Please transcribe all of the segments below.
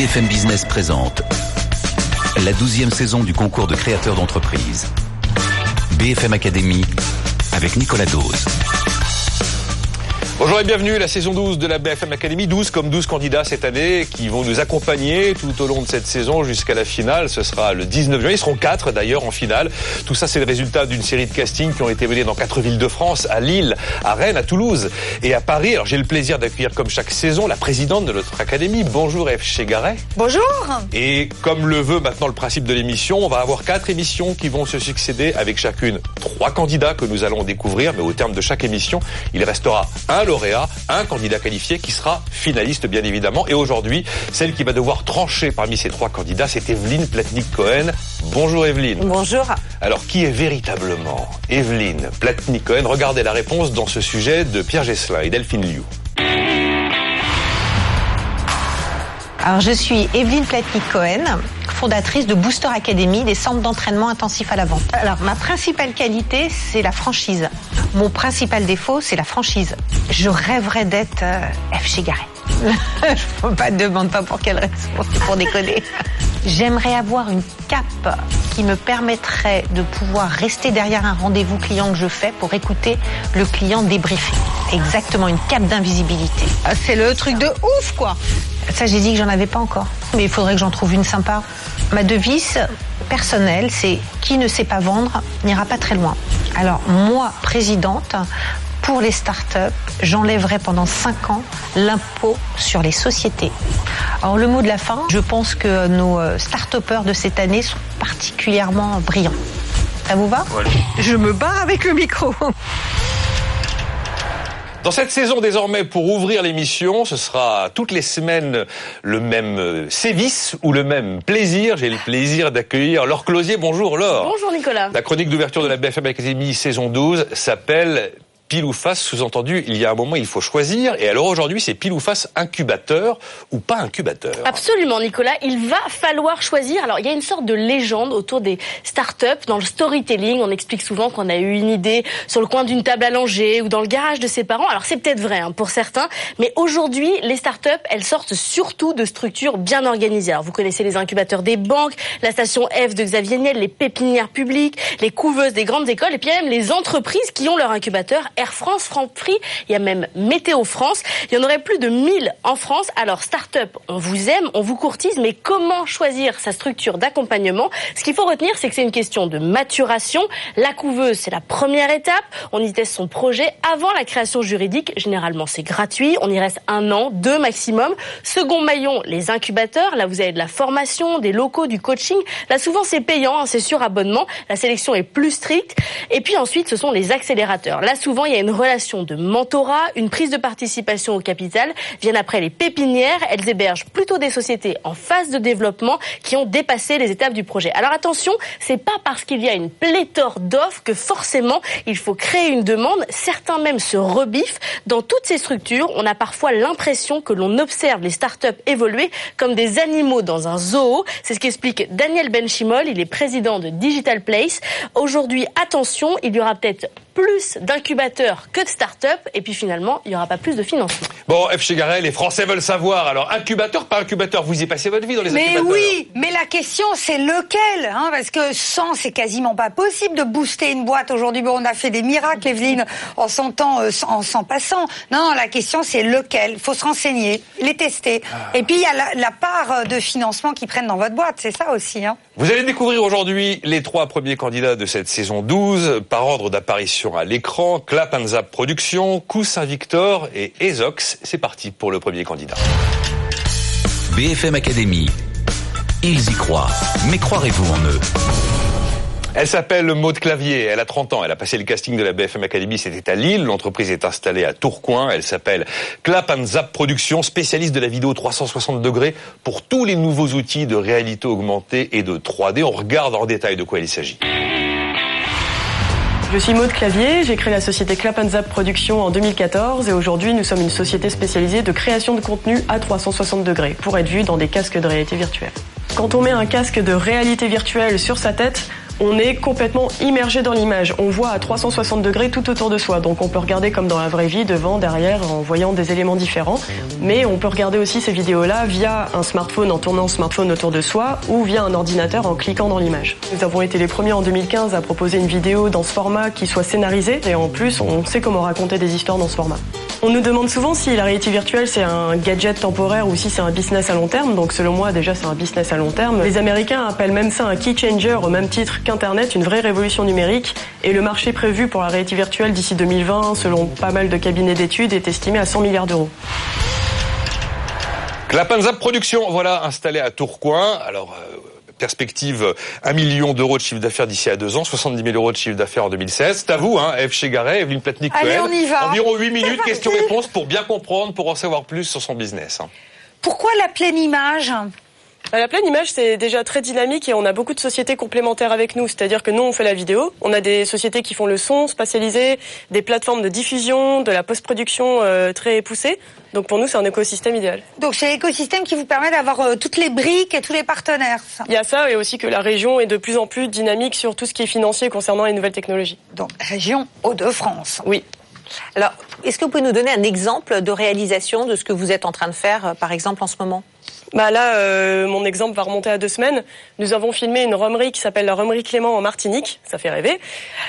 BFM Business présente la douzième saison du concours de créateurs d'entreprise. BFM Academy avec Nicolas Dose. Bonjour et bienvenue à la saison 12 de la BFM Academy. 12 comme 12 candidats cette année qui vont nous accompagner tout au long de cette saison jusqu'à la finale. Ce sera le 19 juin. Ils seront 4 d'ailleurs en finale. Tout ça, c'est le résultat d'une série de castings qui ont été menés dans quatre villes de France, à Lille, à Rennes, à Toulouse et à Paris. Alors j'ai le plaisir d'accueillir comme chaque saison la présidente de notre académie. Bonjour F. Chegaret. Bonjour. Et comme le veut maintenant le principe de l'émission, on va avoir quatre émissions qui vont se succéder avec chacune trois candidats que nous allons découvrir. Mais au terme de chaque émission, il restera un lauréat, un candidat qualifié qui sera finaliste bien évidemment. Et aujourd'hui, celle qui va devoir trancher parmi ces trois candidats, c'est Evelyne Platnik-Cohen. Bonjour Evelyne. Bonjour. Alors qui est véritablement Evelyne Platnik-Cohen? Regardez la réponse dans ce sujet de Pierre Gesselin et Delphine Liu. Alors je suis Evelyne Platnik-Cohen, fondatrice de Booster Academy, des centres d'entraînement intensif à la vente. Alors ma principale qualité, c'est la franchise. Mon principal défaut, c'est la franchise. Je rêverais d'être euh, F. Chegaret. je ne pas demande pas pour quelle raison, pour déconner. J'aimerais avoir une cape qui me permettrait de pouvoir rester derrière un rendez-vous client que je fais pour écouter le client débriefer. Exactement, une cape d'invisibilité. Ah, c'est le truc de ouf, quoi. Ça, j'ai dit que j'en avais pas encore. Mais il faudrait que j'en trouve une sympa. Ma devise personnelle, c'est qui ne sait pas vendre n'ira pas très loin. Alors, moi, présidente, pour les startups, j'enlèverai pendant 5 ans l'impôt sur les sociétés. Alors le mot de la fin, je pense que nos start-upers de cette année sont particulièrement brillants. Ça vous va? Je me barre avec le micro. Dans cette saison désormais, pour ouvrir l'émission, ce sera toutes les semaines le même sévice ou le même plaisir. J'ai le plaisir d'accueillir Laure Closier. Bonjour Laure. Bonjour Nicolas. La chronique d'ouverture de la BFM Academy saison 12 s'appelle pile ou face, sous-entendu, il y a un moment, il faut choisir. Et alors aujourd'hui, c'est pile ou face incubateur ou pas incubateur Absolument, Nicolas. Il va falloir choisir. Alors, il y a une sorte de légende autour des startups. Dans le storytelling, on explique souvent qu'on a eu une idée sur le coin d'une table allongée ou dans le garage de ses parents. Alors, c'est peut-être vrai hein, pour certains. Mais aujourd'hui, les startups, elles sortent surtout de structures bien organisées. Alors, vous connaissez les incubateurs des banques, la station F de Xavier Niel, les pépinières publiques, les couveuses des grandes écoles et puis même les entreprises qui ont leur incubateur Air France, Franprix, il y a même Météo France. Il y en aurait plus de 1000 en France. Alors, start-up, on vous aime, on vous courtise, mais comment choisir sa structure d'accompagnement? Ce qu'il faut retenir, c'est que c'est une question de maturation. La couveuse, c'est la première étape. On y teste son projet avant la création juridique. Généralement, c'est gratuit. On y reste un an, deux maximum. Second maillon, les incubateurs. Là, vous avez de la formation, des locaux, du coaching. Là, souvent, c'est payant, hein, c'est sur abonnement. La sélection est plus stricte. Et puis ensuite, ce sont les accélérateurs. Là, souvent, il y a une relation de mentorat, une prise de participation au capital. Viennent après les pépinières. Elles hébergent plutôt des sociétés en phase de développement qui ont dépassé les étapes du projet. Alors attention, c'est pas parce qu'il y a une pléthore d'offres que forcément il faut créer une demande. Certains même se rebiffent. Dans toutes ces structures, on a parfois l'impression que l'on observe les startups évoluer comme des animaux dans un zoo. C'est ce qu'explique Daniel Benchimol. Il est président de Digital Place. Aujourd'hui, attention, il y aura peut-être plus d'incubateurs que de start-up et puis finalement, il n'y aura pas plus de financement. Bon, F. Chegaret, les Français veulent savoir. Alors, incubateur par incubateur, vous y passez votre vie dans les mais incubateurs oui, mais la question c'est lequel hein, Parce que sans, c'est quasiment pas possible de booster une boîte. Aujourd'hui, bon, on a fait des miracles, Evelyne, en euh, en s'en passant. Non, la question c'est lequel? Il faut se renseigner, les tester. Ah. Et puis, il y a la, la, part de financement qu'ils prennent dans votre boîte, c'est ça aussi. Hein. Vous allez découvrir aujourd'hui les trois premiers candidats de cette saison 12, par ordre d'apparition à l'écran, Clap and Zap Productions, Coussin Victor et Ezox. C'est parti pour le premier candidat. BFM Academy. Ils y croient. Mais croirez-vous en eux? Elle s'appelle Maud Clavier, elle a 30 ans, elle a passé le casting de la BFM Academy, c'était à Lille, l'entreprise est installée à Tourcoing, elle s'appelle Clap and Zap Productions, spécialiste de la vidéo 360 degrés pour tous les nouveaux outils de réalité augmentée et de 3D. On regarde en détail de quoi il s'agit. Je suis Maude Clavier, j'ai créé la société Clap Zap Productions en 2014 et aujourd'hui nous sommes une société spécialisée de création de contenu à 360 degrés pour être vu dans des casques de réalité virtuelle. Quand on met un casque de réalité virtuelle sur sa tête, on est complètement immergé dans l'image. On voit à 360 degrés tout autour de soi. Donc on peut regarder comme dans la vraie vie, devant, derrière, en voyant des éléments différents. Mais on peut regarder aussi ces vidéos-là via un smartphone en tournant le smartphone autour de soi ou via un ordinateur en cliquant dans l'image. Nous avons été les premiers en 2015 à proposer une vidéo dans ce format qui soit scénarisée et en plus on sait comment raconter des histoires dans ce format. On nous demande souvent si la réalité virtuelle c'est un gadget temporaire ou si c'est un business à long terme. Donc selon moi déjà c'est un business à long terme. Les Américains appellent même ça un key changer au même titre qu'Internet, une vraie révolution numérique. Et le marché prévu pour la réalité virtuelle d'ici 2020, selon pas mal de cabinets d'études, est estimé à 100 milliards d'euros. Clapanzap Production, voilà, installé à Tourcoing. Alors, euh, perspective 1 million d'euros de chiffre d'affaires d'ici à deux ans, 70 000 euros de chiffre d'affaires en 2016. C'est à vous, hein, Eve Chegaray, Evelyne platnik Allez, on y va. Environ 8 minutes, questions-réponses pour bien comprendre, pour en savoir plus sur son business. Hein. Pourquoi la pleine image? La pleine image, c'est déjà très dynamique et on a beaucoup de sociétés complémentaires avec nous. C'est-à-dire que nous, on fait la vidéo. On a des sociétés qui font le son spatialisé, des plateformes de diffusion, de la post-production euh, très poussée. Donc pour nous, c'est un écosystème idéal. Donc c'est l'écosystème qui vous permet d'avoir euh, toutes les briques et tous les partenaires. Il y a ça et aussi que la région est de plus en plus dynamique sur tout ce qui est financier concernant les nouvelles technologies. Donc région Hauts-de-France. Oui. Alors, est-ce que vous pouvez nous donner un exemple de réalisation de ce que vous êtes en train de faire, euh, par exemple, en ce moment? Bah là, euh, mon exemple va remonter à deux semaines. Nous avons filmé une romerie qui s'appelle la romerie Clément en Martinique. Ça fait rêver.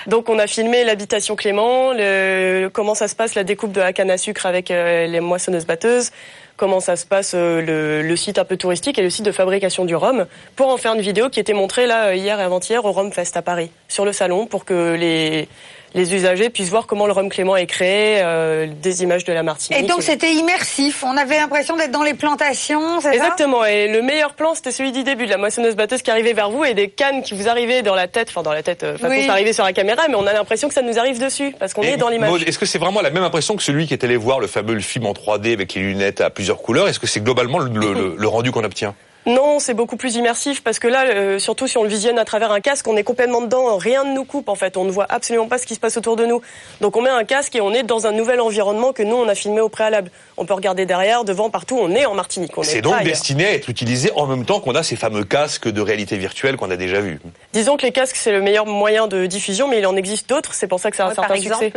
Donc on a filmé l'habitation Clément, le, comment ça se passe la découpe de la canne à sucre avec euh, les moissonneuses batteuses, comment ça se passe le, le, site un peu touristique et le site de fabrication du rhum, pour en faire une vidéo qui était montrée là hier et avant-hier au Rhum Fest à Paris, sur le salon, pour que les les usagers puissent voir comment le rhum Clément est créé, euh, des images de la Martinique. Et donc c'était immersif, on avait l'impression d'être dans les plantations, c'est Exactement, et le meilleur plan c'était celui du début, de la moissonneuse batteuse qui arrivait vers vous et des cannes qui vous arrivaient dans la tête, enfin dans la tête, euh, façon ça arrivait sur la caméra, mais on a l'impression que ça nous arrive dessus, parce qu'on est dans l'image. Est-ce que c'est vraiment la même impression que celui qui est allé voir le fameux film en 3D avec les lunettes à plusieurs couleurs? Est-ce que c'est globalement le rendu qu'on obtient? Non, c'est beaucoup plus immersif parce que là, euh, surtout si on le visionne à travers un casque, on est complètement dedans, rien ne nous coupe en fait, on ne voit absolument pas ce qui se passe autour de nous. Donc on met un casque et on est dans un nouvel environnement que nous on a filmé au préalable. On peut regarder derrière, devant, partout, on est en Martinique. C'est donc destiné à être utilisé en même temps qu'on a ces fameux casques de réalité virtuelle qu'on a déjà vus. Disons que les casques c'est le meilleur moyen de diffusion, mais il en existe d'autres, c'est pour ça que ça a un certain succès.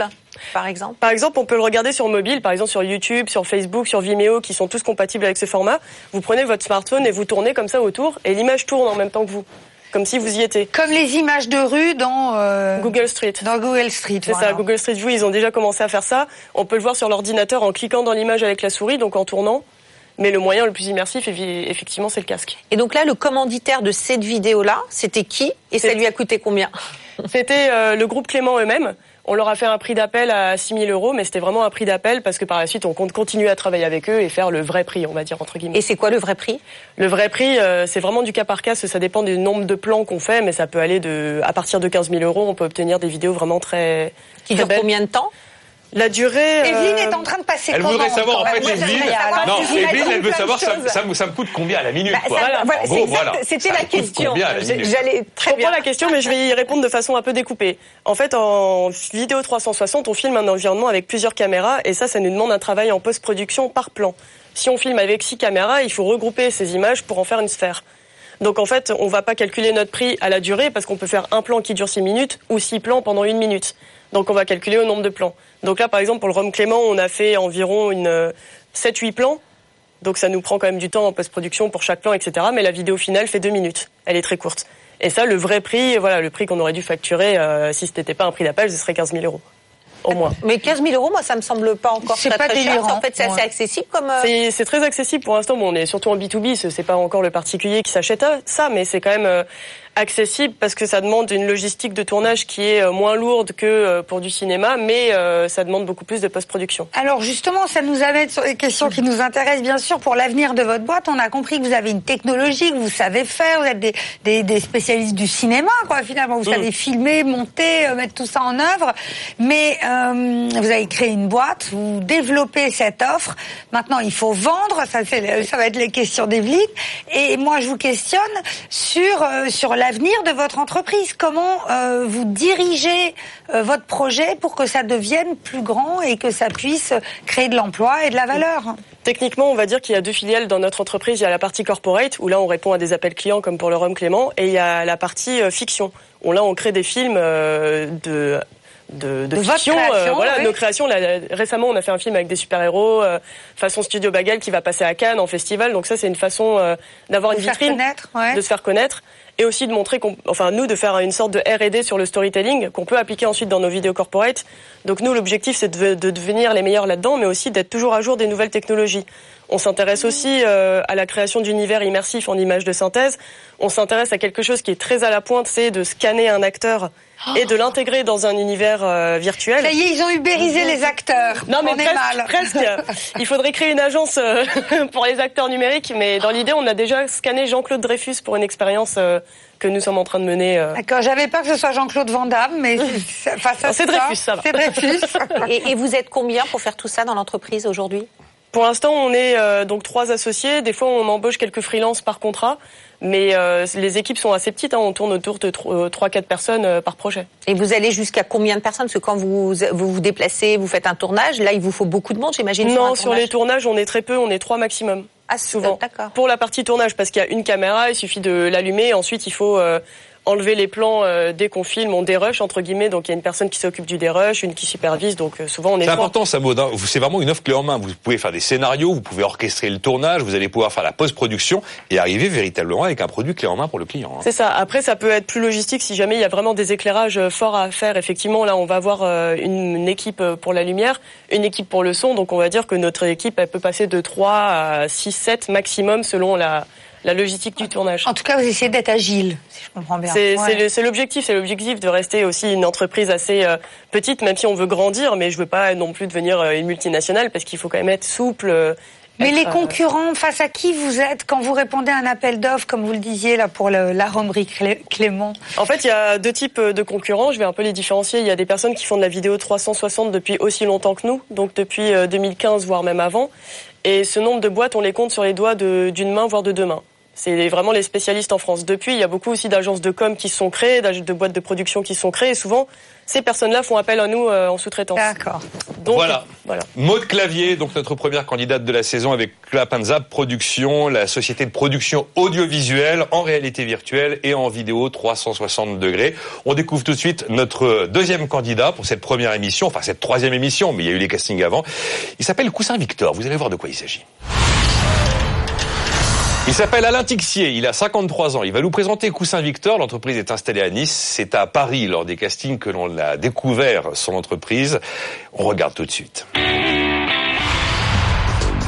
Par exemple Par exemple, on peut le regarder sur mobile, par exemple sur YouTube, sur Facebook, sur Vimeo, qui sont tous compatibles avec ce format. Vous prenez votre smartphone et vous tournez comme ça autour, et l'image tourne en même temps que vous comme si vous y étiez. Comme les images de rue dans euh, Google Street. Dans Google Street. C'est ça, Google Street View, ils ont déjà commencé à faire ça. On peut le voir sur l'ordinateur en cliquant dans l'image avec la souris, donc en tournant. Mais le moyen le plus immersif, effectivement, c'est le casque. Et donc là, le commanditaire de cette vidéo-là, c'était qui? Et ça lui a coûté combien? C'était euh, le groupe Clément eux-mêmes. On leur a fait un prix d'appel à 6 000 euros, mais c'était vraiment un prix d'appel parce que par la suite, on compte continuer à travailler avec eux et faire le vrai prix, on va dire, entre guillemets. Et c'est quoi le vrai prix? Le vrai prix, euh, c'est vraiment du cas par cas, ça dépend du nombre de plans qu'on fait, mais ça peut aller de, à partir de 15 000 euros, on peut obtenir des vidéos vraiment très... Qui durent combien de temps? La durée. Euh, Evelyne est en train de passer. Elle voudrait savoir en fait, Evelyne. Non, Evelyne, elle veut savoir ça, ça, me coûte combien à la minute. Bah, voilà, C'était la question. J'allais très bien. la question, mais je vais y répondre de façon un peu découpée. En fait, en vidéo 360, on filme un environnement avec plusieurs caméras, et ça, ça nous demande un travail en post-production par plan. Si on filme avec six caméras, il faut regrouper ces images pour en faire une sphère. Donc en fait, on va pas calculer notre prix à la durée parce qu'on peut faire un plan qui dure six minutes ou six plans pendant une minute. Donc on va calculer au nombre de plans. Donc là, par exemple, pour le Rhum Clément, on a fait environ une 7-8 plans. Donc ça nous prend quand même du temps en post-production pour chaque plan, etc. Mais la vidéo finale fait deux minutes. Elle est très courte. Et ça, le vrai prix, voilà, le prix qu'on aurait dû facturer euh, si ce n'était pas un prix d'appel, ce serait 15 000 euros. Au moins. Mais 15 000 euros, moi, ça me semble pas encore très, pas très cher. En fait, c'est assez accessible comme. Euh, c'est très accessible pour l'instant. Bon, on est surtout en B2B. C'est pas encore le particulier qui s'achète ça, mais c'est quand même euh, accessible parce que ça demande une logistique de tournage qui est euh, moins lourde que euh, pour du cinéma, mais euh, ça demande beaucoup plus de post-production. Alors justement, ça nous amène sur les questions qui nous intéressent bien sûr pour l'avenir de votre boîte. On a compris que vous avez une technologie que vous savez faire, vous êtes des, des, des spécialistes du cinéma, quoi. Finalement, vous mm. savez filmer, monter, mettre tout ça en œuvre. Mais euh, vous avez créé une boîte, vous développez cette offre. Maintenant, il faut vendre. Ça, ça va être les questions d'Evelyne. Et moi, je vous questionne sur sur la l'avenir de votre entreprise. Comment euh, vous dirigez euh, votre projet pour que ça devienne plus grand et que ça puisse créer de l'emploi et de la valeur? Techniquement, on va dire qu'il y a deux filiales dans notre entreprise. Il y a la partie corporate, où là on répond à des appels clients comme pour le Rhum Clément, et il y a la partie fiction, où là on crée des films de de, de, fiction. Euh, voilà, nos créations. récemment, on a fait un film avec des super-héros, euh, façon Studio Bagel, qui va passer à Cannes en festival. Donc ça, c'est une façon euh, d'avoir une vitrine, de se faire connaître, et aussi de montrer, enfin nous, de faire une sorte de R&D sur le storytelling qu'on peut appliquer ensuite dans nos vidéos corporate. Donc nous, l'objectif, c'est de, de devenir les meilleurs là-dedans, mais aussi d'être toujours à jour des nouvelles technologies. On s'intéresse aussi à la création d'univers immersifs en images de synthèse. On s'intéresse à quelque chose qui est très à la pointe, c'est de scanner un acteur et de l'intégrer dans un univers euh, virtuel. Ça y est, ils ont ubérisé les acteurs. Non, mais presque, Il faudrait créer une agence euh, pour les acteurs numériques, mais dans l'idée, on a déjà scanné Jean-Claude Dreyfus pour une expérience euh, que nous sommes en train de mener. D'accord, j'avais peur que ce soit Jean-Claude Van Damme, mais c'est Dreyfus, ça va. C'est Dreyfus. et, et vous êtes combien pour faire tout ça dans l'entreprise aujourd'hui? Pour l'instant, on est donc trois associés. Des fois, on embauche quelques freelances par contrat. Mais euh, les équipes sont assez petites, hein. on tourne autour de 3-4 personnes euh, par projet. Et vous allez jusqu'à combien de personnes? Parce que quand vous, vous vous déplacez, vous faites un tournage, là il vous faut beaucoup de monde, j'imagine. Non, sur les tournages, on est très peu, on est trois maximum. Ah, souvent. D'accord. Pour la partie tournage, parce qu'il y a une caméra, il suffit de l'allumer. Ensuite, il faut euh, enlever les plans euh, dès qu'on filme, on dérush entre guillemets. Donc il y a une personne qui s'occupe du dérush, une qui supervise. Donc euh, souvent on est. C'est important ça, Maud. Hein. C'est vraiment une offre clé en main. Vous pouvez faire des scénarios, vous pouvez orchestrer le tournage, vous allez pouvoir faire la post-production et arriver véritablement avec un produit clé en main pour le client. Hein. C'est ça. Après ça peut être plus logistique si jamais il y a vraiment des éclairages euh, forts à faire. Effectivement là on va avoir une, une équipe pour la lumière, une équipe pour le son. Donc on va dire que notre équipe elle peut passer de 3 à 6, 7 maximum selon la la logistique du tournage. En tout cas, vous essayez d'être agile, si je comprends bien. C'est l'objectif, c'est l'objectif de rester aussi une entreprise assez euh, petite, même si on veut grandir, mais je veux pas non plus devenir euh, une multinationale parce qu'il faut quand même être souple. Euh, mais les concurrents, face à qui vous êtes quand vous répondez à un appel d'offres, comme vous le disiez là pour le, la romerie Clément? En fait, il y a deux types de concurrents. Je vais un peu les différencier. Il y a des personnes qui font de la vidéo 360 depuis aussi longtemps que nous, donc depuis 2015 voire même avant. Et ce nombre de boîtes, on les compte sur les doigts d'une main voire de deux mains. C'est vraiment les spécialistes en France. Depuis, il y a beaucoup aussi d'agences de com qui sont créées, de boîtes de production qui sont créées. Et souvent, ces personnes-là font appel à nous euh, en sous-traitance. D'accord. Donc voilà. voilà. Maud Clavier, donc notre première candidate de la saison avec Clapanzap Production, la société de production audiovisuelle en réalité virtuelle et en vidéo 360 degrés. On découvre tout de suite notre deuxième candidat pour cette première émission, enfin cette troisième émission, mais il y a eu les castings avant. Il s'appelle Coussin Victor. Vous allez voir de quoi il s'agit. Il s'appelle Alain Tixier, il a 53 ans. Il va nous présenter Coussin Victor. L'entreprise est installée à Nice. C'est à Paris, lors des castings, que l'on a découvert son entreprise. On regarde tout de suite.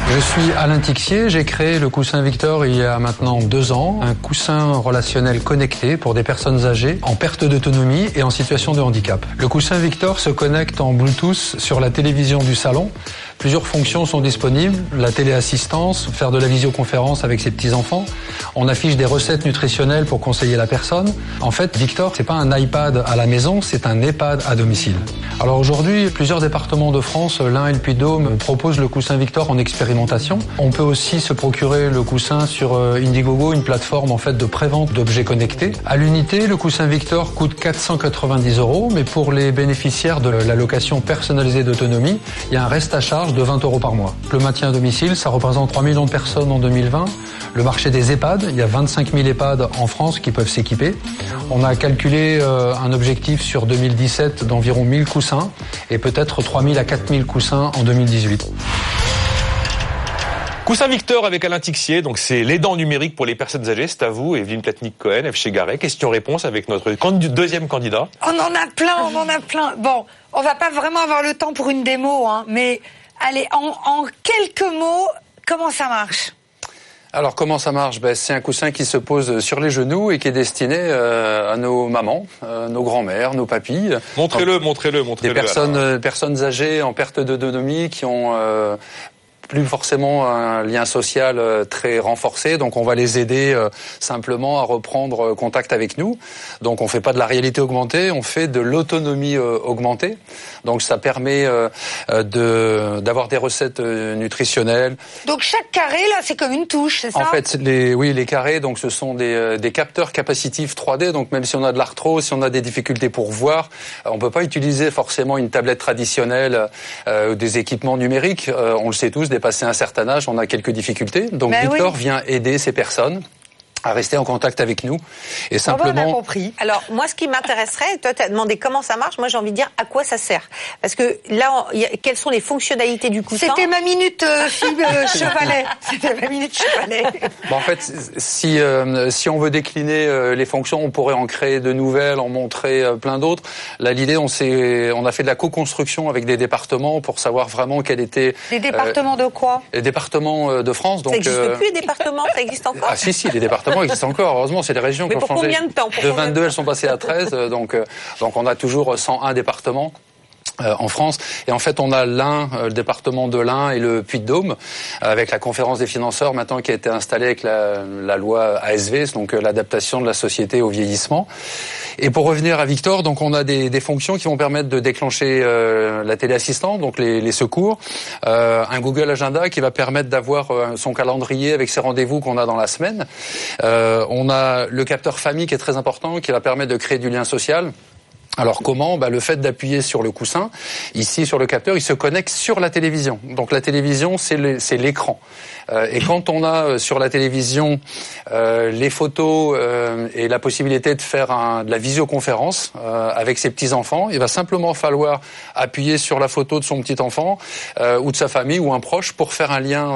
Je suis Alain Tixier, j'ai créé le coussin Victor il y a maintenant deux ans, un coussin relationnel connecté pour des personnes âgées en perte d'autonomie et en situation de handicap. Le coussin Victor se connecte en Bluetooth sur la télévision du salon Plusieurs fonctions sont disponibles. La téléassistance, faire de la visioconférence avec ses petits-enfants. On affiche des recettes nutritionnelles pour conseiller la personne. En fait, Victor, c'est pas un iPad à la maison, c'est un EHPAD à domicile. Alors aujourd'hui, plusieurs départements de France, l'un et le Puy-de-Dôme, proposent le coussin Victor en expérimentation. On peut aussi se procurer le coussin sur euh, Indiegogo, une plateforme en fait de prévente d'objets connectés. À l'unité, le coussin Victor coûte 490 euros, mais pour les bénéficiaires de la location personnalisée d'autonomie, il y a un reste à charge de 20 euros par mois. Le maintien à domicile, ça représente 3 millions de personnes en 2020. Le marché des EHPAD, il y a 25 000 EHPAD en France qui peuvent s'équiper. On a calculé euh, un objectif sur 2017 d'environ 1000 coussins et peut-être 3 000 à 4 000 coussins en 2018. Coussin Victor avec Alain Tixier, donc c'est l'aidant numérique pour les personnes âgées, c'est à vous, Evelyne Platnik-Cohen, F. Garay. Question-réponse avec notre deuxième candidat. On en a plein, on en a plein. Bon, on va pas vraiment avoir le temps pour une démo, hein, mais Allez, en, quelques mots, comment ça marche alors comment ça marche? Ben, C'est un coussin qui se pose sur les genoux et qui est destiné euh, à nos mamans, euh, nos grands-mères, nos papilles. Montrez-le, montrez-le, montrez-le. Des personnes, personnes âgées en perte d'autonomie qui ont plus forcément un lien social euh, très renforcé, donc on va les aider euh, simplement à reprendre contact avec nous. Donc on fait pas de la réalité augmentée, on fait de l'autonomie augmentée. Donc ça permet de d'avoir des recettes nutritionnelles. Donc chaque carré là, c'est comme une touche, c'est ça? En fait, les oui, les carrés, donc ce sont des, des capteurs capacitifs 3D. Donc même si on a de l'arthrose, si on a des difficultés pour voir, on peut pas utiliser forcément une tablette traditionnelle ou des équipements numériques. on le sait tous dépassé un certain âge, on a quelques difficultés. Donc ben Victor vient aider ces personnes à rester en contact avec nous et simplement. On a compris. Alors moi, ce qui m'intéresserait, toi, tu as demandé comment ça marche. Moi, j'ai envie de dire à quoi ça sert. Parce que là, quelles sont les fonctionnalités du coussin C'était ma minute euh, euh chevalet. C'était ma minute chevalet. Bon, en fait, si euh, si on veut décliner euh, les fonctions, on pourrait en créer de nouvelles, en montrer plein d'autres. Là, l'idée, on s'est, on a fait de la co-construction avec des départements pour savoir vraiment quel était. Des départements de quoi? Les départements de France. Donc, ça n'existe plus les départements, ça existe encore? Ah si si, les départements existe encore. Heureusement, c'est les régions qui ont changé. Combien de temps? De 22, elles sont passées à 13. Euh, donc, euh, donc on a toujours 101 départements. Euh, en France. Et en fait, on a l'Ain, le département de l'Ain et le Puy-de-Dôme, avec la conférence des financeurs maintenant qui a été installée avec la, la loi ASV, donc l'adaptation de la société au vieillissement. Et pour revenir à Victor, donc on a des, des fonctions qui vont permettre de déclencher euh, la téléassistante, donc les, les secours, euh, un Google Agenda qui va permettre d'avoir euh, son calendrier avec ses rendez-vous qu'on a dans la semaine. Euh, on a le capteur famille qui est très important, qui va permettre de créer du lien social. Alors comment bah, Le fait d'appuyer sur le coussin, ici sur le capteur, il se connecte sur la télévision. Donc la télévision, c'est l'écran. Euh, et quand on a euh, sur la télévision euh, les photos et la possibilité de faire un, de la visioconférence avec ses petits-enfants, il va simplement falloir appuyer sur la photo de son petit-enfant ou de sa famille ou un proche pour faire un lien,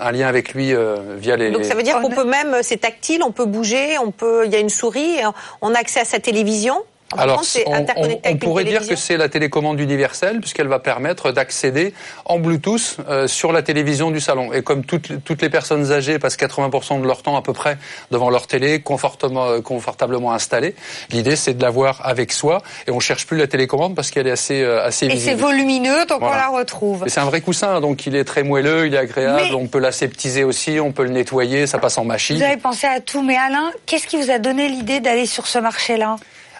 un lien avec lui via les... Donc ça veut dire qu'on peut même, c'est tactile, on peut bouger, on peut, il y a une souris, on a accès à sa télévision alors, on, pourrait dire que c'est la télécommande universelle, puisqu'elle va permettre d'accéder en Bluetooth euh, sur la télévision du salon. Et comme toutes, toutes les personnes âgées passent 80% de leur temps à peu près devant leur télé, confortablement, euh, confortablement installée, l'idée c'est de l'avoir avec soi. Et on cherche plus la télécommande parce qu'elle est assez, euh, assez Et c'est volumineux, donc on la retrouve. Et c'est un vrai coussin, donc il est très moelleux, il est agréable, on peut l'aseptiser aussi, on peut le nettoyer, ça passe en machine. Vous avez pensé à tout, mais Alain, qu'est-ce qui vous a donné l'idée d'aller sur ce marché-là?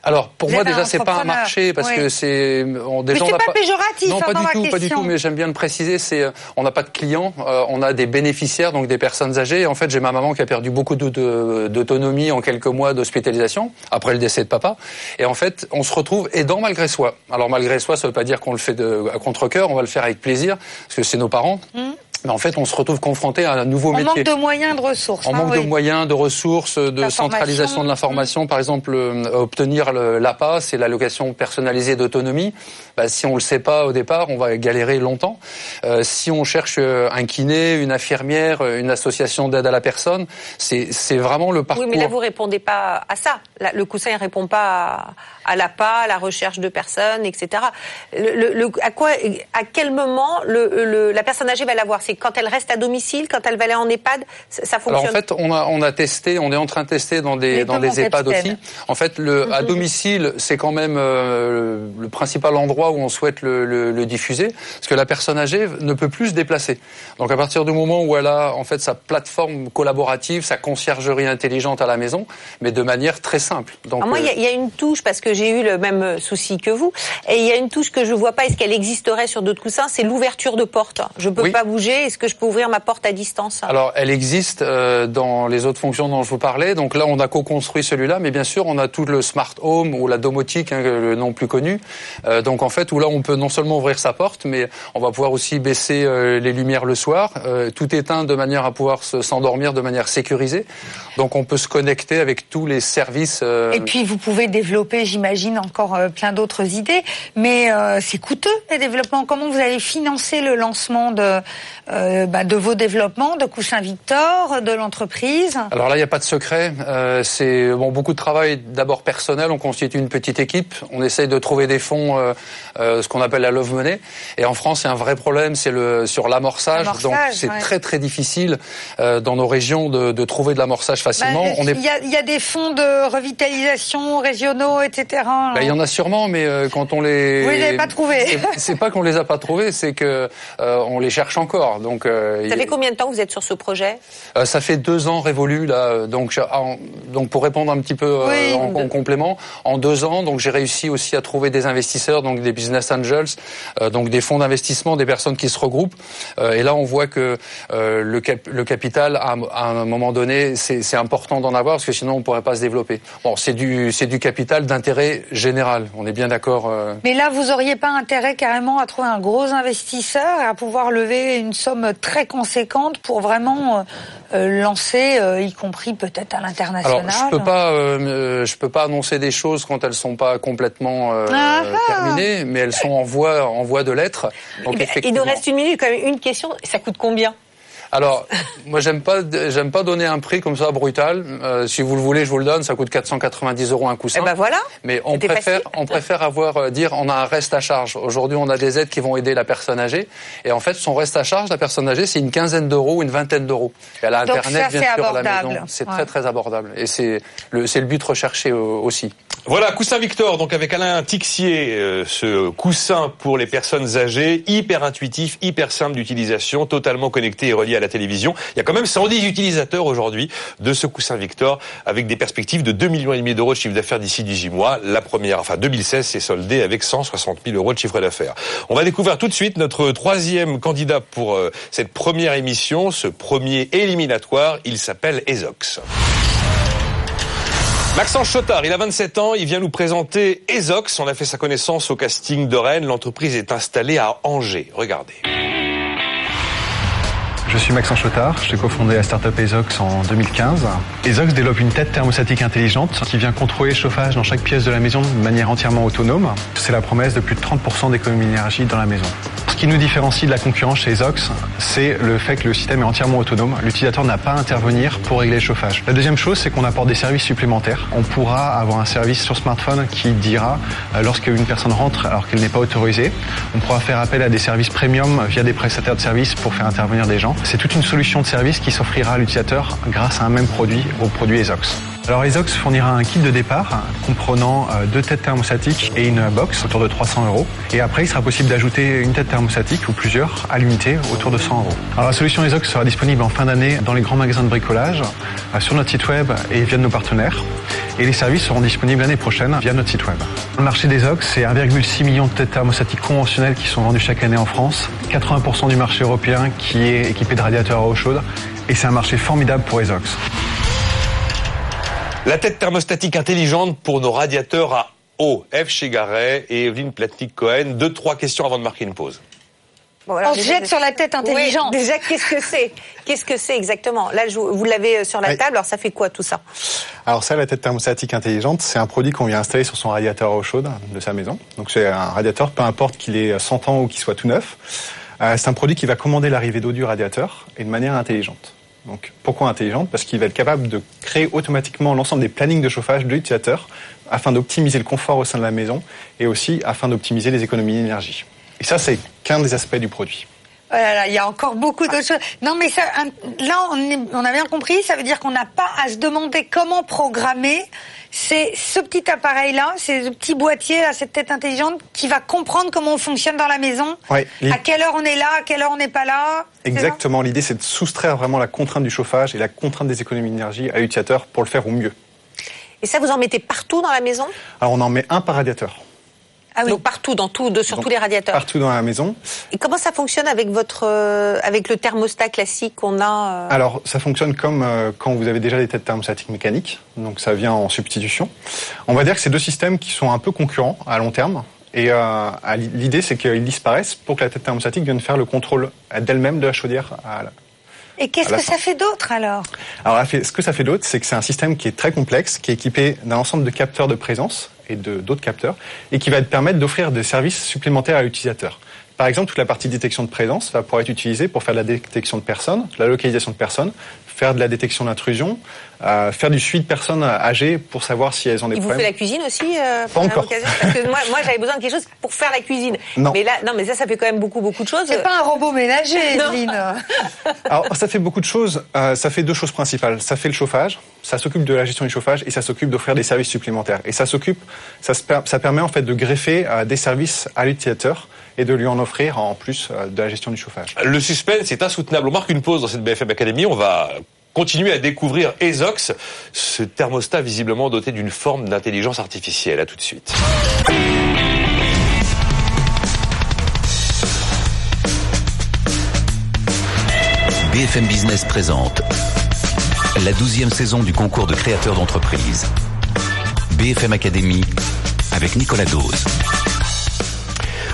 Alors pour moi déjà c'est pas un marché parce que c'est on déjà mais on pas, pas péjoratif non hein, pas du tout pas du tout mais j'aime bien le préciser c'est euh, on n'a pas de clients euh, on a des bénéficiaires donc des personnes âgées et en fait j'ai ma maman qui a perdu beaucoup d'autonomie en quelques mois d'hospitalisation après le décès de papa et en fait on se retrouve aidant malgré soi. Alors malgré soi ça veut pas dire qu'on le fait de, à contre cœur on va le faire avec plaisir parce que c'est nos parents. Mmh. Mais en fait, on se retrouve confronté à un nouveau métier. On manque de moyens, de ressources. On hein, manque de moyens, de ressources, de centralisation de l'information. Par exemple, euh, obtenir l'APA, c'est l'allocation personnalisée d'autonomie. Bah, si on le sait pas au départ, on va galérer longtemps. Euh, si on cherche euh, un kiné, une infirmière, une association d'aide à la personne, c'est vraiment le parcours. Oui, mais là, vous répondez pas à ça. le coussin, il répond pas à à l'APA, à la recherche de personnes, etc. Le, à, quoi, à quel moment le, la personne âgée va l'avoir? C'est quand elle reste à domicile, quand elle va aller en EHPAD Ça fonctionne Alors en fait, on a, on a testé, on est en train de tester dans des, dans des EHPAD aussi. En fait, le, à domicile, c'est quand même euh, le principal endroit où on souhaite le, le, diffuser, parce que la personne âgée ne peut plus se déplacer. Donc à partir du moment où elle a en fait sa plateforme collaborative, sa conciergerie intelligente à la maison, mais de manière très simple. Donc, moi, il y, y, a une touche parce que j'ai eu le même souci que vous. Et il y a une touche que je vois pas. Est-ce qu'elle existerait sur d'autres coussins? C'est l'ouverture de porte. Je peux pas bouger. Est-ce que je peux ouvrir ma porte à distance Alors, elle existe euh, dans les autres fonctions dont je vous parlais. Donc là, on a co-construit celui-là, mais bien sûr, on a tout le smart home ou la domotique, hein, le nom plus connu. Euh, donc en fait, où là, on peut non seulement ouvrir sa porte, mais on va pouvoir aussi baisser euh, les lumières le soir, tout éteint de manière à pouvoir s'endormir de manière sécurisée. Donc on peut se connecter avec tous les services. Et puis vous pouvez développer, j'imagine encore euh, plein d'autres idées, mais euh, c'est coûteux les développements. Comment vous allez financer le lancement de, euh, bah, de vos développements, de Coussin Victor, de l'entreprise Alors là, il n'y a pas de secret. c'est bon, beaucoup de travail d'abord personnel. On constitue une petite équipe. On essaye de trouver des fonds, ce qu'on appelle la love money. Et en France, c'est un vrai problème, c'est le sur l'amorçage. Donc c'est très très difficile dans nos régions de, de trouver de l'amorçage facilement. Bah, il y, a, y a des fonds de revitalisation régionaux, etc. Bah, il y en a sûrement, mais euh, quand on les... Vous les avez pas trouvés. c'est pas qu'on les a pas trouvés, c'est que euh, on les cherche encore. D'accord. Donc, euh, ça fait combien de temps que vous êtes sur ce projet euh, Ça fait deux ans révolu là. Donc, donc pour répondre un petit peu euh, en, complément, en deux ans, donc j'ai réussi aussi à trouver des investisseurs, donc des business angels, donc des fonds d'investissement, des personnes qui se regroupent. et là, on voit que le, le capital, à, un moment donné, c'est important d'en avoir parce que sinon on pourrait pas se développer. Bon, c'est du c'est du capital d'intérêt général. On est bien d'accord. Mais là, vous auriez pas intérêt carrément à trouver un gros investisseur et à pouvoir lever une somme très conséquente pour vraiment euh, euh, lancer, euh, y compris peut-être à l'international. Alors, je peux pas, je peux pas annoncer des choses quand elles sont pas complètement ah ah. terminées, mais elles sont en voie, en voie de l'être. Il nous reste une minute, quand même une question. Ça coûte combien? Alors, moi, j'aime pas, j'aime pas donner un prix comme ça brutal. Euh, si vous le voulez, je vous le donne. Ça coûte 490 euros un coussin. Eh ben voilà. Mais on préfère, on préfère avoir euh, dire, on a un reste à charge. Aujourd'hui, on a des aides qui vont aider la personne âgée. Et en fait, son reste à charge, la personne âgée, c'est une quinzaine d'euros, une vingtaine d'euros. Elle a Internet, bien sûr, à la maison. C'est très très abordable. Et c'est le, c'est le but recherché euh, aussi. Voilà, coussin Victor, donc avec Alain Tixier, ce coussin pour les personnes âgées, hyper intuitif, hyper simple d'utilisation, totalement connecté et relié à la télévision. Il y a quand même 110 utilisateurs aujourd'hui de ce coussin Victor avec des perspectives de 2 millions et demi d'euros de chiffre d'affaires d'ici 18 mois. La première, enfin 2016, s'est soldé avec 160 000 euros de chiffre d'affaires. On va découvrir tout de suite notre troisième candidat pour euh, cette première émission, ce premier éliminatoire. Il s'appelle Ezox. Maxence Chotard, il a 27 ans, il vient nous présenter Ezox. On a fait sa connaissance au casting de Rennes. L'entreprise est installée à Angers. Regardez. Je suis Maxence Chotard, j'ai cofondé la startup Ezox en 2015. Ezox développe une tête thermostatique intelligente qui vient contrôler le chauffage dans chaque pièce de la maison de manière entièrement autonome. C'est la promesse de plus de 30% d'économie d'énergie dans la maison. Ce qui nous différencie de la concurrence chez Ezox, c'est le fait que le système est entièrement autonome. L'utilisateur n'a pas à intervenir pour régler le chauffage. La deuxième chose, c'est qu'on apporte des services supplémentaires. On pourra avoir un service sur smartphone qui dira, euh, lorsqu'une personne rentre alors qu'elle n'est pas autorisée, on pourra faire appel à des services premium via des prestataires de services pour faire intervenir des gens. C'est toute une solution de service qui s'offrira à l'utilisateur grâce à un même produit, au produit Ezox. Alors Ezox fournira un kit de départ comprenant euh, deux têtes thermostatiques et une box autour de 300 euros. Et après, il sera possible d'ajouter une tête thermostatique ou plusieurs à l'unité autour de 100 euros. Alors la solution Ezox sera disponible en fin d'année dans les grands magasins de bricolage, euh, sur notre site web et via nos partenaires. Et les services seront disponibles l'année prochaine via notre site web. Le marché des Ox, c'est 1,6 million de têtes thermostatiques conventionnelles qui sont vendues chaque année en France, 80% du marché européen qui est équipé de radiateurs à eau chaude, et c'est un marché formidable pour Ezox. La tête thermostatique intelligente pour nos radiateurs à eau. F. Chegaray et Evelyne Platnik-Cohen. Deux, trois questions avant de marquer une pause. on se jette sur la tête intelligente. déjà, qu'est-ce que c'est? Qu'est-ce que c'est exactement? Là, vous l'avez euh, sur la table. Alors, ça fait quoi tout ça? Alors ça, la tête thermostatique intelligente, c'est un produit qu'on vient installer sur son radiateur à eau chaude de sa maison. Donc c'est un radiateur, peu importe qu'il ait 100 ans ou qu'il soit tout neuf. Euh, c'est un produit qui va commander l'arrivée d'eau du radiateur et de manière intelligente. Donc, pourquoi intelligente? Parce qu'il va être capable de créer automatiquement l'ensemble des plannings de chauffage de l'utilisateur afin d'optimiser le confort au sein de la maison et aussi afin d'optimiser les économies d'énergie. Et ça, c'est qu'un des aspects du produit. Oh il y a encore beaucoup d'autres choses. Non, mais ça, là, on, on a bien compris. Ça veut dire qu'on n'a pas à se demander comment programmer c'est ce petit appareil-là, c'est ce petit boîtier, là, cette tête intelligente, qui va comprendre comment on fonctionne dans la maison, à quelle heure on est là, à quelle heure on n'est pas là. Exactement, l'idée c'est de soustraire vraiment la contrainte du chauffage et la contrainte des économies d'énergie à l'utilisateur pour le faire au mieux. Et ça, vous en mettez partout dans la maison? Alors on en met un par radiateur. Ah oui. Donc partout, dans tout, de, sur tous les radiateurs. Partout dans la maison. Et comment ça fonctionne avec votre, euh, avec le thermostat classique qu'on a euh Alors ça fonctionne comme euh, quand vous avez déjà des têtes thermostatiques mécaniques, donc ça vient en substitution. On va dire que c'est deux systèmes qui sont un peu concurrents à long terme. Et l'idée, c'est qu'ils disparaissent pour que la tête thermostatique vienne faire le contrôle d'elle-même de la chaudière à et qu'est-ce que ça fait d'autre alors Alors, ce que ça fait d'autre, c'est que c'est un système qui est très complexe, qui est équipé d'un ensemble de capteurs de présence et d'autres capteurs, et qui va te permettre d'offrir des services supplémentaires à l'utilisateur. Par exemple, toute la partie détection de présence va pouvoir être utilisée pour faire de la détection de personnes, de la localisation de personnes, faire de la détection d'intrusion, euh, faire du suivi de personnes âgées pour savoir si elles ont des Il vous problèmes. fait la cuisine aussi euh, Pas pour encore. l'occasion Parce que moi, moi j'avais besoin de quelque chose pour faire la cuisine. Non. Mais là, non, mais ça, ça fait quand même beaucoup, beaucoup de choses. C'est pas un robot ménager. Evelyne. Alors, ça fait beaucoup de choses. Euh, ça fait deux choses principales. Ça fait le chauffage, ça s'occupe de la gestion du chauffage et ça s'occupe d'offrir des services supplémentaires. Et ça s'occupe, ça permet en fait de greffer euh, des services à l'utilisateur et de lui en offrir en plus euh, de la gestion du chauffage. Le suspense est insoutenable. On marque une pause dans cette BFM Academy. On va continuer à découvrir Ezox, ce thermostat visiblement doté d'une forme d'intelligence artificielle. À tout de suite. BFM Business présente la douzième saison du concours de créateurs d'entreprise. BFM Academy avec Nicolas Dose.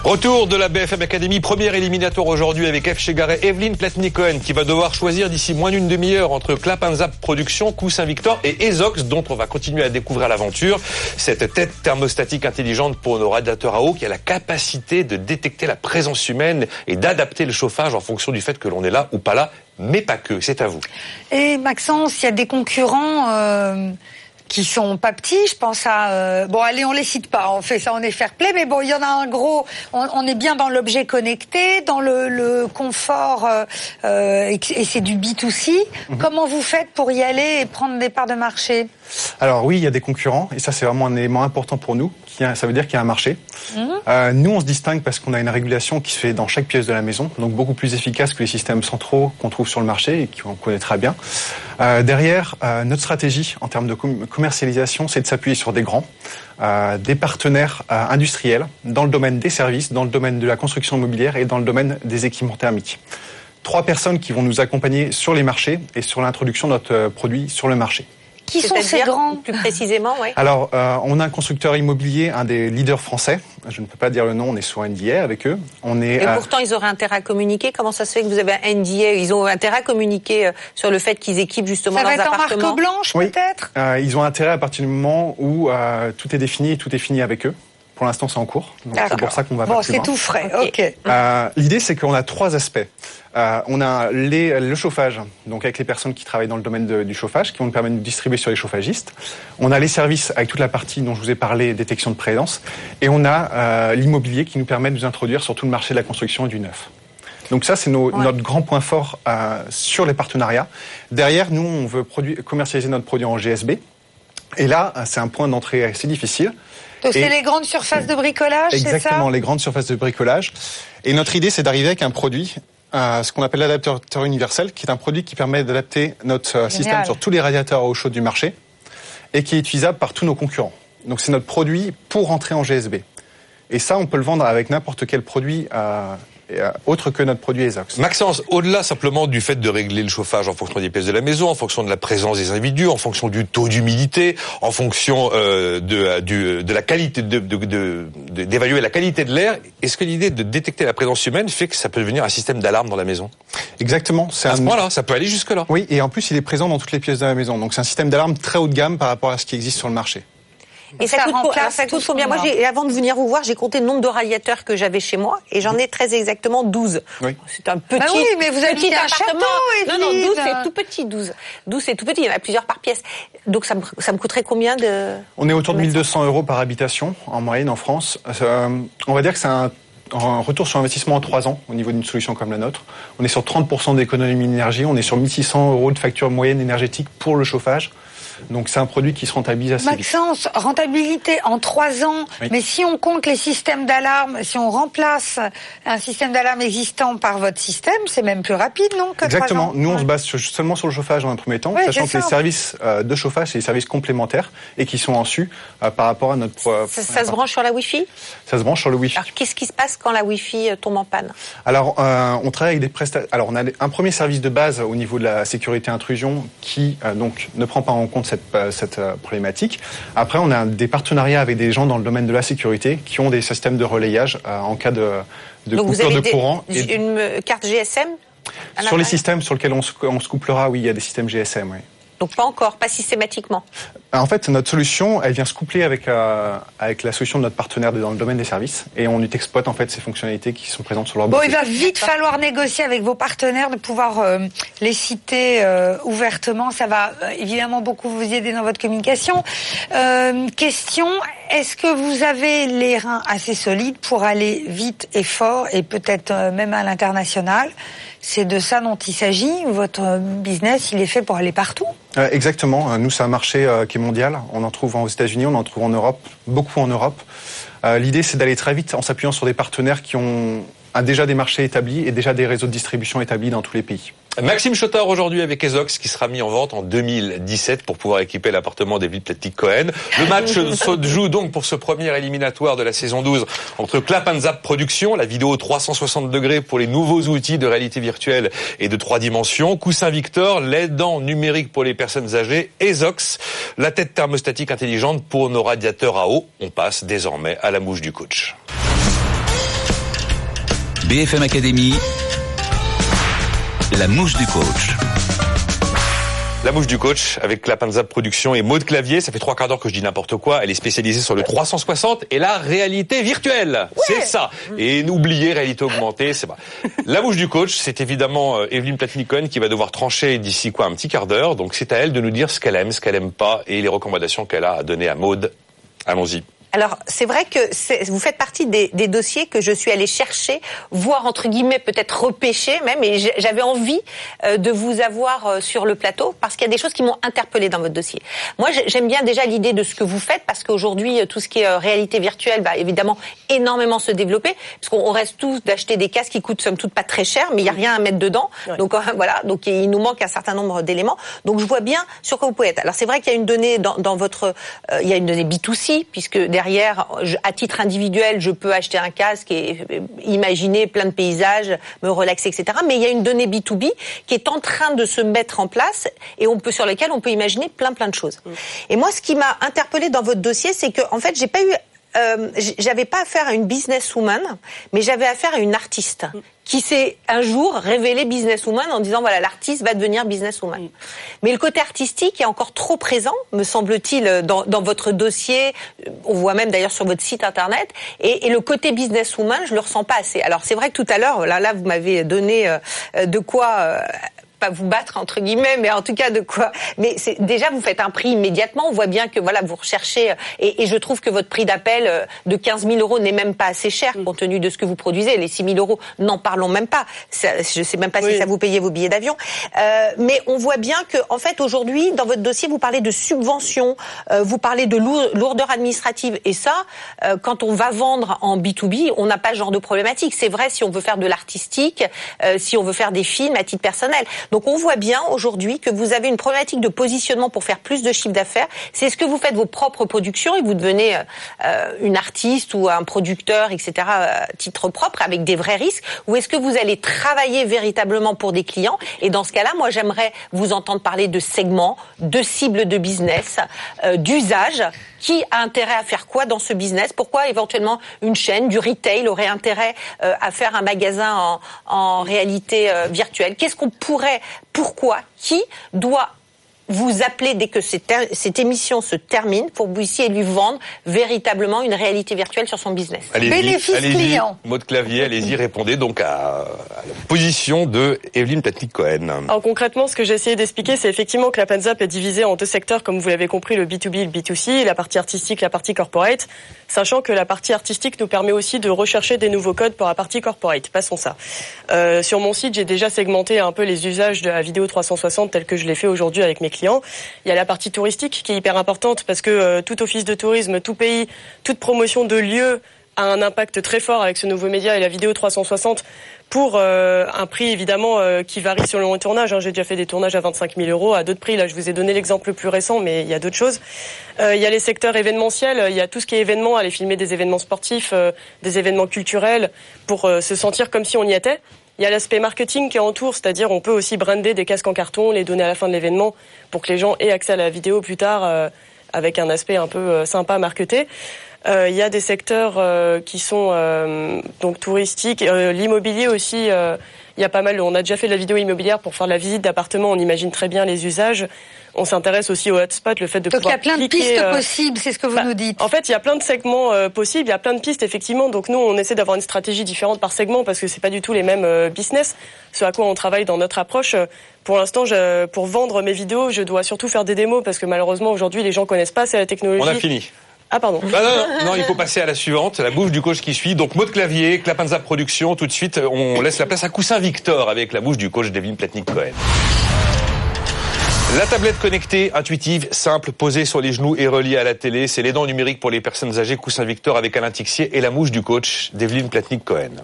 Retour de la BFM Academy, première éliminatoire aujourd'hui avec F. Chegaray, Evelyne Platnik-Cohen qui va devoir choisir d'ici moins d'une demi-heure entre Clap and Zap Productions, Coussin Victor et Ezox dont on va continuer à découvrir l'aventure. Cette tête thermostatique intelligente pour nos radiateurs à eau qui a la capacité de détecter la présence humaine et d'adapter le chauffage en fonction du fait que l'on est là ou pas là, mais pas que. C'est à vous. Et Maxence, il y a des concurrents euh, qui sont pas petits. Je pense à euh, bon, allez, on les cite pas. On fait ça, on est fair play. Mais bon, il y en a un gros. On, on est bien dans l'objet connecté, dans le, le confort, euh, euh, et, et c'est du B2C. Comment vous faites pour y aller et prendre des parts de marché? Alors oui, il y a des concurrents et ça c'est vraiment un élément important pour nous. Qui a- ça veut dire qu'il y a un marché. Euh, nous, on se distingue parce qu'on a une régulation qui se fait dans chaque pièce de la maison, donc beaucoup plus efficace que les systèmes centraux qu'on trouve sur le marché et qu'on connaît très bien. Euh, derrière, euh, notre stratégie en termes de com- commercialisation, c'est de s'appuyer sur des grands, des partenaires industriels dans le domaine des services, dans le domaine de la construction immobilière et dans le domaine des équipements thermiques. Trois personnes qui vont nous accompagner sur les marchés et sur l'introduction de notre produit sur le marché. Qui sont ces grands Plus précisément, oui. Alors, euh, on a un constructeur immobilier, un des leaders français. Je ne peux pas dire le nom, on est sur NDA avec eux. On est. Et euh, pourtant, ils auraient intérêt à communiquer. Comment ça se fait que vous avez un NDA Ils ont intérêt à communiquer euh, sur le fait qu'ils équipent justement Ça va leurs être en appartements? marque blanche, Oui. peut-être? Euh, ils ont intérêt à partir du moment où euh, tout est défini et tout est fini avec eux. Pour l'instant, c'est en cours. Donc, C'est D'accord. pour ça qu'on va Bon, pas plus c'est tout frais. Ok. Euh, L'idée, c'est qu'on a trois aspects. Euh, on a les, le chauffage, donc avec les personnes qui travaillent dans le domaine de- du chauffage, qui vont nous permettre de distribuer sur les chauffagistes. On a les services avec toute la partie dont je vous ai parlé, détection de présence. Et on a euh, l'immobilier qui nous permet de nous introduire sur tout le marché de la construction et du neuf. Donc ça, c'est notre grand point fort euh, sur les partenariats. Derrière, nous, on veut commercialiser notre produit en GSB. Et là, c'est un point d'entrée assez difficile. Donc, C'est les grandes surfaces de bricolage, c'est ça Exactement, les grandes surfaces de bricolage. Et notre idée, c'est d'arriver avec un produit, euh, ce qu'on appelle l'adaptateur universel, qui est un produit qui permet d'adapter notre euh, système sur tous les radiateurs à eau chaude du marché et qui est utilisable par tous nos concurrents. Donc c'est notre produit pour entrer en GSB. Et ça, on peut le vendre avec n'importe quel produit euh, autre que notre produit ESOX. Maxence, au-delà simplement du fait de régler le chauffage en fonction des pièces de la maison, en fonction de la présence des individus, en fonction du taux d'humidité, en fonction euh, de, euh, du- de la qualité, de- de- de- d'évaluer la qualité de l'air, est-ce que l'idée de détecter la présence humaine fait que ça peut devenir un système d'alarme dans la maison? Exactement. C'est À ce un- point-là, ça peut aller jusque-là. Oui, et en plus, il est présent dans toutes les pièces de la maison. Donc c'est un système d'alarme très haut de gamme par rapport à ce qui existe sur le marché. Et ça, Ça coûte, co- remplace alors, ça tout coûte ce combien Moi, avant de venir vous voir, j'ai compté le nombre de radiateurs que j'avais chez moi et j'en ai très exactement 12. Oui. C'est un petit, Bah oui, mais vous petit habitez un appartement. château, Non, non, Evelyne. 12, c'est tout petit, 12. 12, c'est tout petit, il y en a plusieurs par pièce. Donc, ça me, ça me coûterait combien de... On est autour de mettre ça 1200 euros par habitation en moyenne en France. Euh, on va dire que c'est un, un retour sur investissement en 3 ans au niveau d'une solution comme la nôtre. On est sur 30% d'économie d'énergie, on est sur 1600 euros de facture moyenne énergétique pour le chauffage. Donc c'est un produit qui se rentabilise assez vite. Maxence, rentabilité en trois ans. Oui. Mais si on compte les systèmes d'alarme, si on remplace un système d'alarme existant par votre système, c'est même plus rapide, non que Exactement. ans Nous, on Ouais. se base sur- seulement sur le chauffage dans un premier temps, sachant que les services euh, de chauffage, c'est des services complémentaires et qui sont en su euh, par rapport à notre... euh, Ça, ça se branche sur la Wi-Fi? Ça se branche sur le Wi-Fi. Alors, qu'est-ce qui se passe quand la Wi-Fi euh, tombe en panne? Alors, euh, on travaille avec des prestataires. Alors, on a un premier service de base au niveau de la sécurité intrusion qui euh, donc ne prend pas en compte cette, euh, cette euh, problématique. Après, on a des partenariats avec des gens dans le domaine de la sécurité qui ont des systèmes de relayage euh, en cas de, de Donc, vous coupure avez de des- courant. Et une carte GSM sur les systèmes sur lesquels on se, on se couplera, oui, il y a des systèmes GSM. Oui. Donc pas encore, pas systématiquement. En fait, notre solution, elle vient se coupler avec, euh, avec la solution de notre partenaire dans le domaine des services et on exploite en fait ces fonctionnalités qui sont présentes sur leur Bon, il va vite falloir négocier avec vos partenaires de pouvoir euh, les citer euh, ouvertement. Ça va évidemment beaucoup vous aider dans votre communication. Question, est-ce que vous avez les reins assez solides pour aller vite et fort et peut-être même à l'international? C'est de ça dont il s'agit. Votre business, il est fait pour aller partout. Euh, exactement. Euh, Nous, c'est un marché euh, qui est mondial. On en trouve aux États-Unis, on en trouve en Europe, beaucoup en Europe. L'idée, c'est d'aller très vite en s'appuyant sur des partenaires qui ont ah, déjà des marchés établis et déjà des réseaux de distribution établis dans tous les pays. Maxime Chotard aujourd'hui avec Ezox qui sera mis en vente en 2017 pour pouvoir équiper l'appartement des Plastic Cohen. Le match se joue donc pour ce premier éliminatoire de la saison 12 entre Clap and Zap Productions, la vidéo 360 degrés pour les nouveaux outils de réalité virtuelle et de trois dimensions, Coussin Victor, l'aidant numérique pour les personnes âgées, Ezox, la tête thermostatique intelligente pour nos radiateurs à eau. On passe désormais à la mouche du coach. BFM Academy, la mouche du coach. La mouche du coach avec la Panzap Production et Maud Clavier. Ça fait trois quarts d'heure que je dis n'importe quoi. Elle est spécialisée sur le 360 et la réalité virtuelle. C'est ça. Et n'oubliez réalité augmentée, c'est pas. La mouche du coach, c'est évidemment euh, Evelyne Platnikon qui va devoir trancher d'ici quoi un petit quart d'heure. Donc c'est à elle de nous dire ce qu'elle aime, ce qu'elle aime pas et les recommandations qu'elle a à donner à Maud. Allons-y. Alors, c'est vrai que vous faites partie des, des dossiers que je suis allée chercher, voire entre guillemets peut-être repêcher même, et j'avais envie euh, de vous avoir euh, sur le plateau parce qu'il y a des choses qui m'ont interpellée dans votre dossier. Moi, j'ai- j'aime bien déjà l'idée de ce que vous faites parce qu'aujourd'hui, euh, tout ce qui est réalité virtuelle va évidemment énormément se développer, parce qu'on on reste tous d'acheter des casques qui coûtent somme toute pas très cher, mais il y a rien à mettre dedans. Donc voilà, donc il nous manque un certain nombre d'éléments. Donc je vois bien sur quoi vous pouvez être. Alors c'est vrai qu'il y a une donnée dans, dans votre, euh, il y a une donnée B2C puisque derrière, je- à titre individuel, je peux acheter un casque et imaginer plein de paysages, me relaxer, etc. Mais il y a une donnée B2B qui est en train de se mettre en place et on peut sur laquelle on peut imaginer plein plein de choses. Et moi, ce qui m'a interpellé dans votre dossier, c'est que en fait, j'ai pas eu euh, j'avais pas affaire à une businesswoman, mais j'avais affaire à une artiste qui s'est un jour révélée businesswoman en disant voilà l'artiste va devenir businesswoman. Mais le côté artistique est encore trop présent, me semble-t-il, dans, dans votre dossier. On voit même d'ailleurs sur votre site internet. Et, et le côté businesswoman, je le ressens pas assez. Alors c'est vrai que tout à l'heure, là, là, vous m'avez donné euh, de quoi. euh, pas vous battre entre guillemets, mais en tout cas de quoi. Mais c'est déjà vous faites un prix immédiatement. On voit bien que voilà vous recherchez euh, et, et je trouve que votre prix d'appel euh, de 15 000 euros n'est même pas assez cher compte tenu de ce que vous produisez. Les 6 000 euros, n'en parlons même pas. Ça, je sais même pas si ça vous payait vos billets d'avion. Euh, mais on voit bien que en fait aujourd'hui dans votre dossier vous parlez de subventions, euh, vous parlez de lour- lourdeur administrative et ça euh, quand on va vendre en B2B on n'a pas ce genre de problématique. C'est vrai si on veut faire de l'artistique, euh, si on veut faire des films à titre personnel. Donc on voit bien aujourd'hui que vous avez une problématique de positionnement pour faire plus de chiffre d'affaires. C'est ce que vous faites vos propres productions et vous devenez euh, euh, une artiste ou un producteur, etc. à titre propre avec des vrais risques. Ou est-ce que vous allez travailler véritablement pour des clients? Et dans ce cas-là, moi j'aimerais vous entendre parler de segments, de cibles de business, euh, d'usage. Qui a intérêt à faire quoi dans ce business? Pourquoi éventuellement une chaîne, du retail aurait intérêt euh, à faire un magasin en, réalité euh, virtuelle? Qu'est-ce qu'on pourrait Pourquoi Qui doit vous appeler dès que cette, cette émission se termine pour que vous puissiez lui vendre véritablement une réalité virtuelle sur son business Bénéfice client. Maud Clavier, allez-y, répondez donc à, à la position de Evelyne Platnik-Cohen. Alors concrètement, ce que j'ai essayé d'expliquer, c'est effectivement que la Panzap est divisée en deux secteurs, comme vous l'avez compris, le B2B et le B2C, la partie artistique, la partie corporate, sachant que la partie artistique nous permet aussi de rechercher des nouveaux codes pour la partie corporate. Passons ça. Euh, sur mon site, j'ai déjà segmenté un peu les usages de la vidéo 360 tel que je l'ai fait aujourd'hui avec mes clients. Il y a la partie touristique qui est hyper importante parce que euh, tout office de tourisme, tout pays, toute promotion de lieu a un impact très fort avec ce nouveau média et la vidéo 360 pour euh, un prix évidemment euh, qui varie selon le tournage. hein. J'ai déjà fait des tournages à 25 000 euros, à d'autres prix. Là, je vous ai donné l'exemple le plus récent, mais il y a d'autres choses. Il y a les secteurs événementiels, il y a tout ce qui est événements, aller filmer des événements sportifs, des événements culturels, pour se sentir comme si on y était. Il y a l'aspect marketing qui entoure, c'est-à-dire on peut aussi brander des casques en carton, les donner à la fin de l'événement pour que les gens aient accès à la vidéo plus tard euh, avec un aspect un peu euh, sympa marketé. Euh, il y a des secteurs euh, qui sont donc touristiques, l'immobilier aussi. Il y a pas mal, on a déjà fait de la vidéo immobilière pour faire la visite d'appartement, on imagine très bien les usages. On s'intéresse aussi au hotspot, le fait de Donc pouvoir il y a plein de pistes euh, possibles, c'est ce que vous bah, nous dites. En fait, il y a plein de segments euh, possibles, il y a plein de pistes effectivement. Donc nous, on essaie d'avoir une stratégie différente par segment parce que c'est pas du tout les mêmes euh, business. Ce à quoi on travaille dans notre approche. Pour l'instant, je- pour vendre mes vidéos, je dois surtout faire des démos parce que malheureusement aujourd'hui, les gens connaissent pas assez la technologie. On a fini. Ah pardon. Ah non, non, non, il faut passer à la suivante, la bouche du coach qui suit. Donc, mot de clavier, Clapanza Production, tout de suite, on laisse la place à Coussin Victor avec la bouche du coach Devin Platnik-Cohen. La tablette connectée, intuitive, simple, posée sur les genoux et reliée à la télé, c'est les dents numériques pour les personnes âgées, Coussin Victor avec Alain Tixier et la mouche du coach Devlin Platnik-Cohen.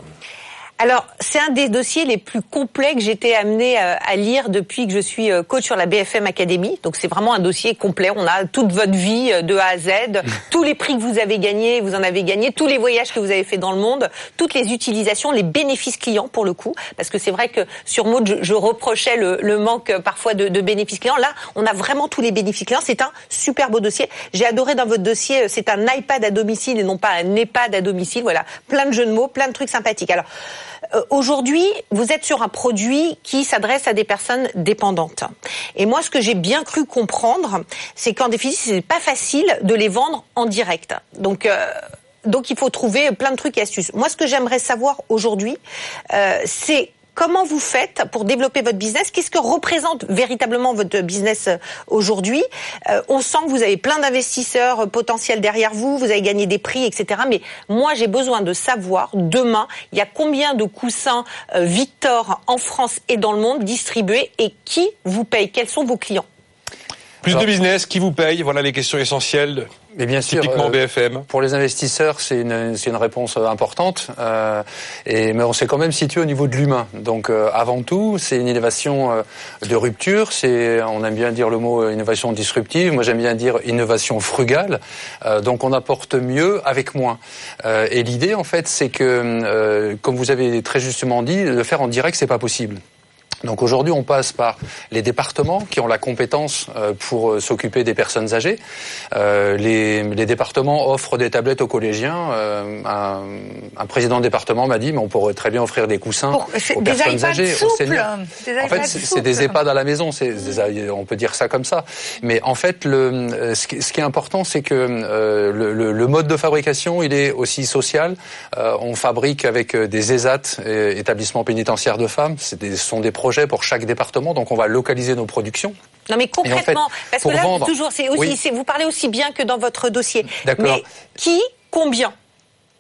Alors, c'est un des dossiers les plus complets que j'ai été amenée euh, à lire depuis que je suis euh, coach sur la BFM Academy. Donc, c'est vraiment un dossier complet. On a toute votre vie euh, de A à Z, tous les prix que vous avez gagnés, vous en avez gagné, tous les voyages que vous avez fait dans le monde, toutes les utilisations, les bénéfices clients pour le coup. Parce que c'est vrai que sur Maud, je, je reprochais le, le manque parfois de, de bénéfices clients. Là, on a vraiment tous les bénéfices clients. C'est un super beau dossier. J'ai adoré dans votre dossier, c'est un iPad à domicile et non pas un EHPAD à domicile. Voilà, plein de jeux de mots, plein de trucs sympathiques. Alors, euh, Aujourd'hui, vous êtes sur un produit qui s'adresse à des personnes dépendantes. Et moi, ce que j'ai bien cru comprendre, c'est qu'en déficit, c'est pas facile de les vendre en direct. Donc, euh, donc il faut trouver plein de trucs et astuces. Moi, ce que j'aimerais savoir aujourd'hui, euh, c'est Comment vous faites pour développer votre business Qu'est-ce que représente véritablement votre business euh, aujourd'hui Euh, On sent que vous avez plein d'investisseurs euh, potentiels derrière vous, vous avez gagné des prix, etc. Mais moi, j'ai besoin de savoir demain, il y a combien de coussins Victor en France et dans le monde distribués et qui vous paye? Quels sont vos clients? Plus Alors- de business, qui vous paye Voilà les questions essentielles. Mais bien sûr, Typiquement euh, BFM. Pour les investisseurs, c'est une, une réponse euh, importante, euh, et, mais on s'est quand même situé au niveau de l'humain. Donc euh, avant tout, c'est une innovation euh, de rupture, c'est, on aime bien dire le mot euh, innovation disruptive, moi j'aime bien dire innovation frugale, Euh, donc on apporte mieux avec moins. Euh, et l'idée en fait, c'est que, euh, comme vous avez très justement dit, le faire en direct, c'est pas possible. Donc aujourd'hui, on passe par les départements qui ont la compétence euh, pour euh, s'occuper des personnes âgées. Euh, les, les départements offrent des tablettes aux collégiens. Euh, un, un président de département m'a dit, mais on pourrait très bien offrir des coussins aux des personnes âgées, aux seniors. Des En fait, c'est des. EHPAD à la maison. Des- on peut dire ça comme ça. Mais en fait, le, ce, qui, ce qui est important, c'est que euh, le, le- le mode de fabrication, il est aussi social. On fabrique avec des ESAT, établissements pénitentiaires de femmes. Ce sont des projets pour chaque département, donc on va localiser nos productions. Non mais Et en fait, concrètement, parce que là vendre- toujours, aussi, Oui. vous parlez aussi bien que dans votre dossier. D'accord. Mais qui, combien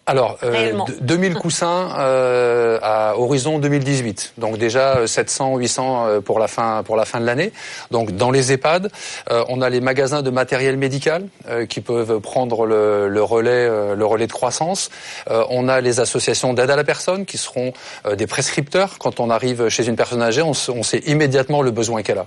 Alors, euh, Réellement. d- 2000 coussins euh, à horizon 2018. Donc déjà euh, 700, 800 euh, pour la fin pour la fin de l'année. Donc dans les EHPAD, euh, on a les magasins de matériel médical euh, qui peuvent prendre le, le relais euh, le relais de croissance. Euh, on a les associations d'aide à la personne qui seront euh, des prescripteurs. Quand on arrive chez une personne âgée, on, on sait immédiatement le besoin qu'elle a.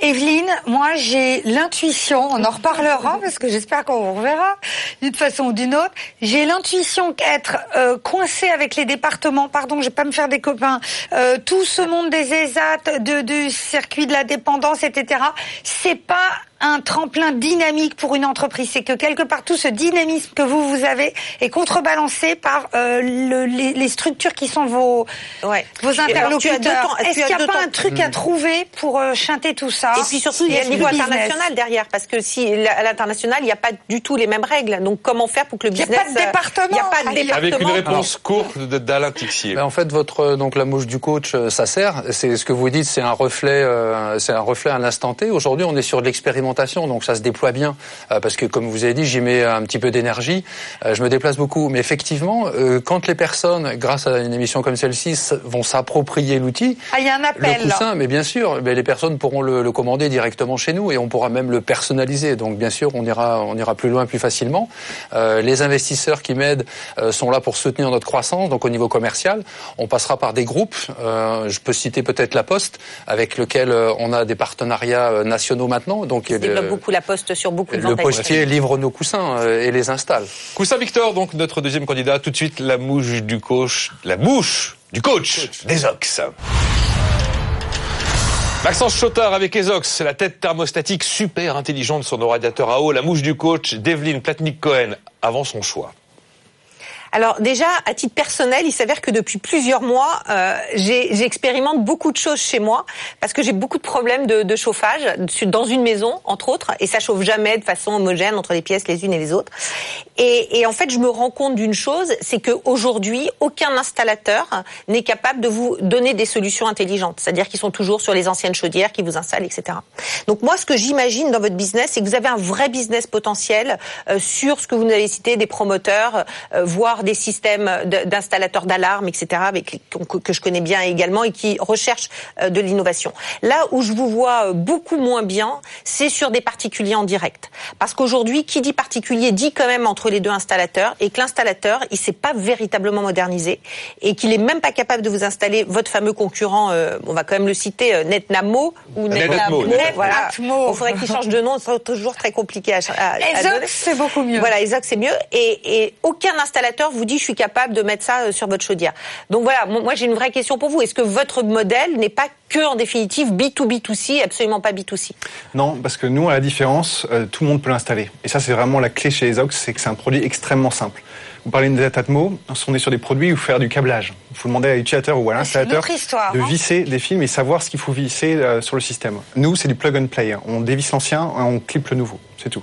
Evelyne, moi j'ai l'intuition, on en reparlera parce que j'espère qu'on vous reverra d'une façon ou d'une autre. J'ai l'intuition qu'être euh, coincé avec les départements, pardon, je vais pas me faire des copains, euh, tout ce monde des ESAT, de, du circuit de la dépendance, etc. C'est pas un tremplin dynamique pour une entreprise. C'est que quelque part tout ce dynamisme que vous vous avez est contrebalancé par euh, le- les, les structures qui sont vos Ouais. vos interlocuteurs. Est-ce qu'il n'y a pas temps- un truc à trouver pour euh, chanter tout ça Et puis surtout, il y a le niveau business international derrière, parce que si à l'international, il n'y a pas du tout les mêmes règles. Donc comment faire pour que le Il y a business pas de département. Il n'y a pas de département. Avec une réponse courte d'Alain Tixier. Ben, en fait, votre euh, donc la mouche du coach, euh, ça sert. C'est ce que vous dites, c'est un reflet, euh, c'est un reflet à l'instant T. Aujourd'hui, on est sur de l'expérimentation, donc ça se déploie bien euh, parce que, comme vous avez dit, j'y mets un petit peu d'énergie. euh, je me déplace beaucoup, mais effectivement, euh, quand les personnes, grâce à une émission comme celle-ci, vont s'approprier l'outil, Ah, il y a un le appel. là. coussin, mais bien sûr, mais les personnes pourront le, le commander directement chez nous et on pourra même le personnaliser. Donc bien sûr, on ira, on ira plus loin plus facilement. Les investisseurs qui m'aident sont là pour soutenir notre croissance. Donc au niveau commercial, on passera par des groupes. Je peux citer peut-être la Poste, avec lequel on a des partenariats nationaux maintenant. Donc Ils développent le, beaucoup la poste sur beaucoup de le postier livre nos coussins euh, et les installe. Coussin Victor, donc notre deuxième candidat, tout de suite la mouche du coach, la mouche du coach, des Ox. Maxence Chotard avec Ezox, la tête thermostatique super intelligente sur nos radiateurs à eau, la mouche du coach, Devlin Platnik-Cohen, avant son choix. Alors déjà, à titre personnel, il s'avère que depuis plusieurs mois, euh, j'expérimente beaucoup de choses chez moi parce que j'ai beaucoup de problèmes de, de, chauffage dans une maison, entre autres, et ça chauffe jamais de façon homogène entre les pièces les unes et les autres. Et, et en fait, je me rends compte d'une chose, c'est qu'aujourd'hui, aucun installateur n'est capable de vous donner des solutions intelligentes. C'est-à-dire qu'ils sont toujours sur les anciennes chaudières qui vous installent, etc. Donc moi, ce que j'imagine dans votre business, c'est que vous avez un vrai business potentiel euh, sur ce que vous nous avez cité, des promoteurs, euh, voire des systèmes d'installateurs d'alarmes, etc., avec, que je connais bien également et qui recherchent euh, de l'innovation. Là où je vous vois beaucoup moins bien, c'est sur des particuliers en direct. Parce qu'aujourd'hui, qui dit particulier dit quand même entre les deux installateurs et que l'installateur, il s'est pas véritablement modernisé et qu'il est même pas capable de vous installer votre fameux concurrent, on va quand même le citer, NetNamo ou NetNamo. voilà. Il faudrait qu'il change de nom, c'est toujours très compliqué à, à, à c'est beaucoup mieux. Voilà, Ezox, c'est mieux. Et, et, aucun installateur vous dit je suis capable de mettre ça euh, sur votre chaudière. Donc voilà, moi j'ai une vraie question pour vous. Est-ce que votre modèle n'est pas que en définitive B2B2C, absolument pas B2C Non, parce que nous, à la différence, euh, tout le monde peut l'installer. Et ça, c'est vraiment la clé chez Ezox, c'est que c'est un produit extrêmement simple. Vous parlez de Datatmo, on est sur des produits où faire du câblage. Il faut demander à l'utilisateur ou à l'installateur de hein. visser des films et savoir ce qu'il faut visser euh, sur le système. Nous, c'est du plug and play. On dévisse l'ancien et on clip le nouveau. C'est tout.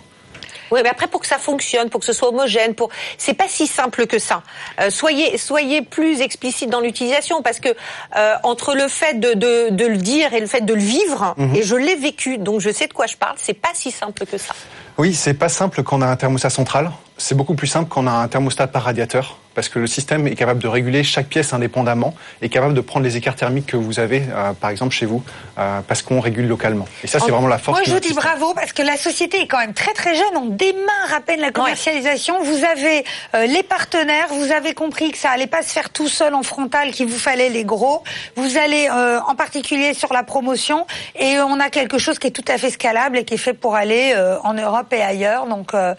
Oui, mais après pour que ça fonctionne, pour que ce soit homogène, pour c'est pas si simple que ça. Euh, soyez soyez plus explicite dans l'utilisation parce que euh, entre le fait de, de, de, le dire et le fait de le vivre, Mhm. et je l'ai vécu, donc je sais de quoi je parle. C'est pas si simple que ça. Oui, c'est pas simple quand on a un thermostat central. C'est beaucoup plus simple quand on a un thermostat par radiateur, parce que le système est capable de réguler chaque pièce indépendamment et capable de prendre les écarts thermiques que vous avez, euh, par exemple chez vous, euh, parce qu'on régule localement. Et ça, c'est vraiment la force. Moi, je vous dis système. bravo parce que la société est quand même très très jeune. On démarre à peine la commercialisation. Vous avez euh, les partenaires. Vous avez compris que ça allait pas se faire tout seul en frontal, qu'il vous fallait les gros. Vous allez euh, en particulier sur la promotion et on a quelque chose qui est tout à fait scalable et qui est fait pour aller euh, en Europe et ailleurs. Donc euh,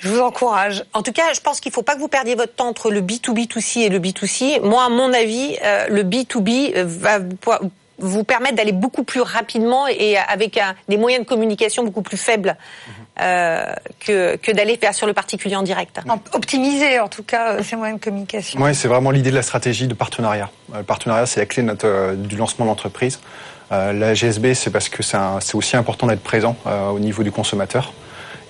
je vous encourage. En tout cas, je pense qu'il faut pas que vous perdiez votre temps entre le B2B2C et le B2C. Moi, à mon avis, euh, le B2B euh, va vous- permettre d'aller beaucoup plus rapidement et avec un, des moyens de communication beaucoup plus faibles euh, que, que d'aller vers sur le particulier en direct. Optimiser en tout cas euh, ces moyens de communication. Ouais, c'est vraiment l'idée de la stratégie de partenariat. Euh, Le partenariat, c'est la clé de notre, euh, du lancement de l'entreprise. Euh, la GSB, c'est parce que c'est aussi important d'être présent euh, au niveau du consommateur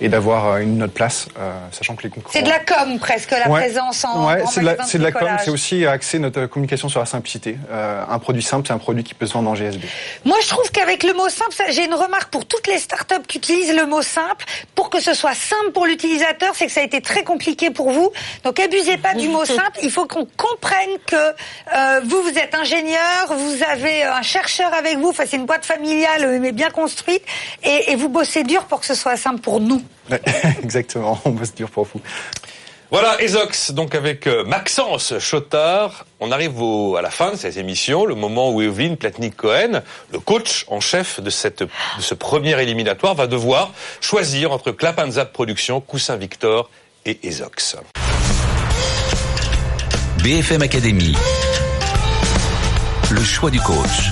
et d'avoir euh, une notre place, euh, sachant que les concurrents. C'est de la com presque la Ouais. présence en Ouais, c'est de la, de com, c'est aussi axer notre communication sur la simplicité. Euh, un produit simple, c'est un produit qui peut se vendre en GSB. Moi, je trouve qu'avec le mot simple, j'ai une remarque pour toutes les startups qui utilisent le mot simple. Pour que ce soit simple pour l'utilisateur, c'est que ça a été très compliqué pour vous. Donc, abusez pas du mot simple. Il faut qu'on comprenne que euh, vous, vous êtes ingénieur, vous avez un chercheur avec vous. Enfin, c'est une boîte familiale, mais bien construite, et, et vous bossez dur pour que ce soit simple pour nous. Exactement, on bosse dur pour vous. Voilà, Ezox, donc avec euh, Maxence Chotard, on arrive à la fin de cette émission, le moment où Evelyne Platnik-Cohen, le coach en chef de, cette, de ce premier éliminatoire, va devoir choisir entre Clap and Zap Productions, Coussin Victor et Ezox. BFM Academy. Le choix du coach.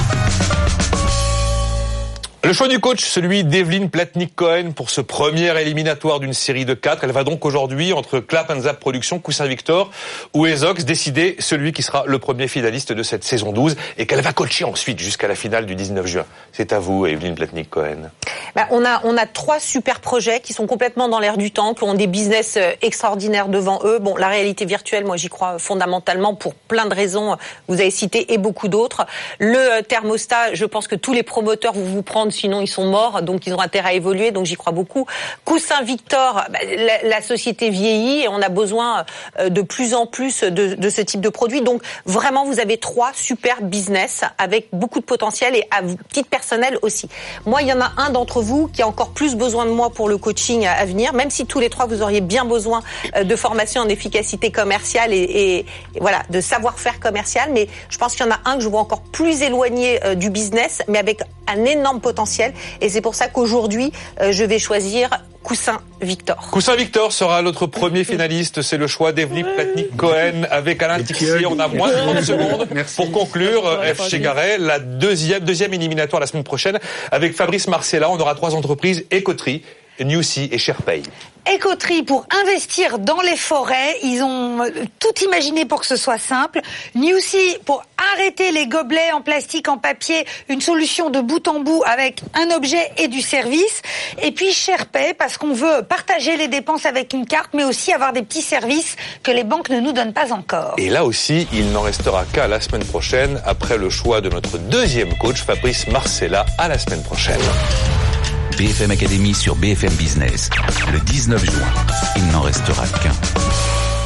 Le choix du coach, celui d'Evelyne Platnik-Cohen pour ce premier éliminatoire d'une série de quatre. Elle va donc aujourd'hui, entre Clap and Zap Productions, Coussin Victor ou Ezox, décider celui qui sera le premier finaliste de cette saison 12 et qu'elle va coacher ensuite jusqu'à la finale du 19 juin. C'est à vous, Evelyne Platnik-Cohen. Bah, on a on a trois super projets qui sont complètement dans l'air du temps, qui ont des business euh, extraordinaires devant eux. Bon, la réalité virtuelle, moi j'y crois fondamentalement pour plein de raisons. Vous avez cité et beaucoup d'autres. Le euh, thermostat, je pense que tous les promoteurs vont vous prendre, sinon ils sont morts, donc ils ont intérêt à évoluer. Donc j'y crois beaucoup. Coussin Victor, bah, la, société vieillit et on a besoin euh, de plus en plus de, ce type de produit. Donc vraiment, vous avez trois super business avec beaucoup de potentiel et à titre personnel aussi. Moi, il y en a un d'entre vous qui a encore plus besoin de moi pour le coaching à venir, même si tous les trois vous auriez bien besoin euh, de formation en efficacité commerciale et voilà de savoir-faire commercial. Mais je pense qu'il y en a un que je vois encore plus éloigné euh, du business, mais avec un énorme potentiel. Et c'est pour ça qu'aujourd'hui, euh, je vais choisir Coussin Victor. Coussin Victor sera notre premier finaliste. C'est le choix d'Evelyne Platnik-Cohen avec Alain Tixier. On a moins de 30 secondes pour conclure. euh, F. Chegaray, la deuxième, deuxième éliminatoire la semaine prochaine avec Fabrice Marcella. On aura trois entreprises, Écoterie, Newsy et SharePay. Écoterie pour investir dans les forêts. Ils ont euh, tout imaginé pour que ce soit simple. Newsy pour arrêter les gobelets en plastique, en papier, une solution de bout en bout avec un objet et du service. Et puis SharePay parce qu'on veut partager les dépenses avec une carte, mais aussi avoir des petits services que les banques ne nous donnent pas encore. Et là aussi, il n'en restera qu'à la semaine prochaine après le choix de notre deuxième coach, Fabrice Marcella. À la semaine prochaine. BFM Academy sur BFM Business. Le 19 juin, il n'en restera qu'un.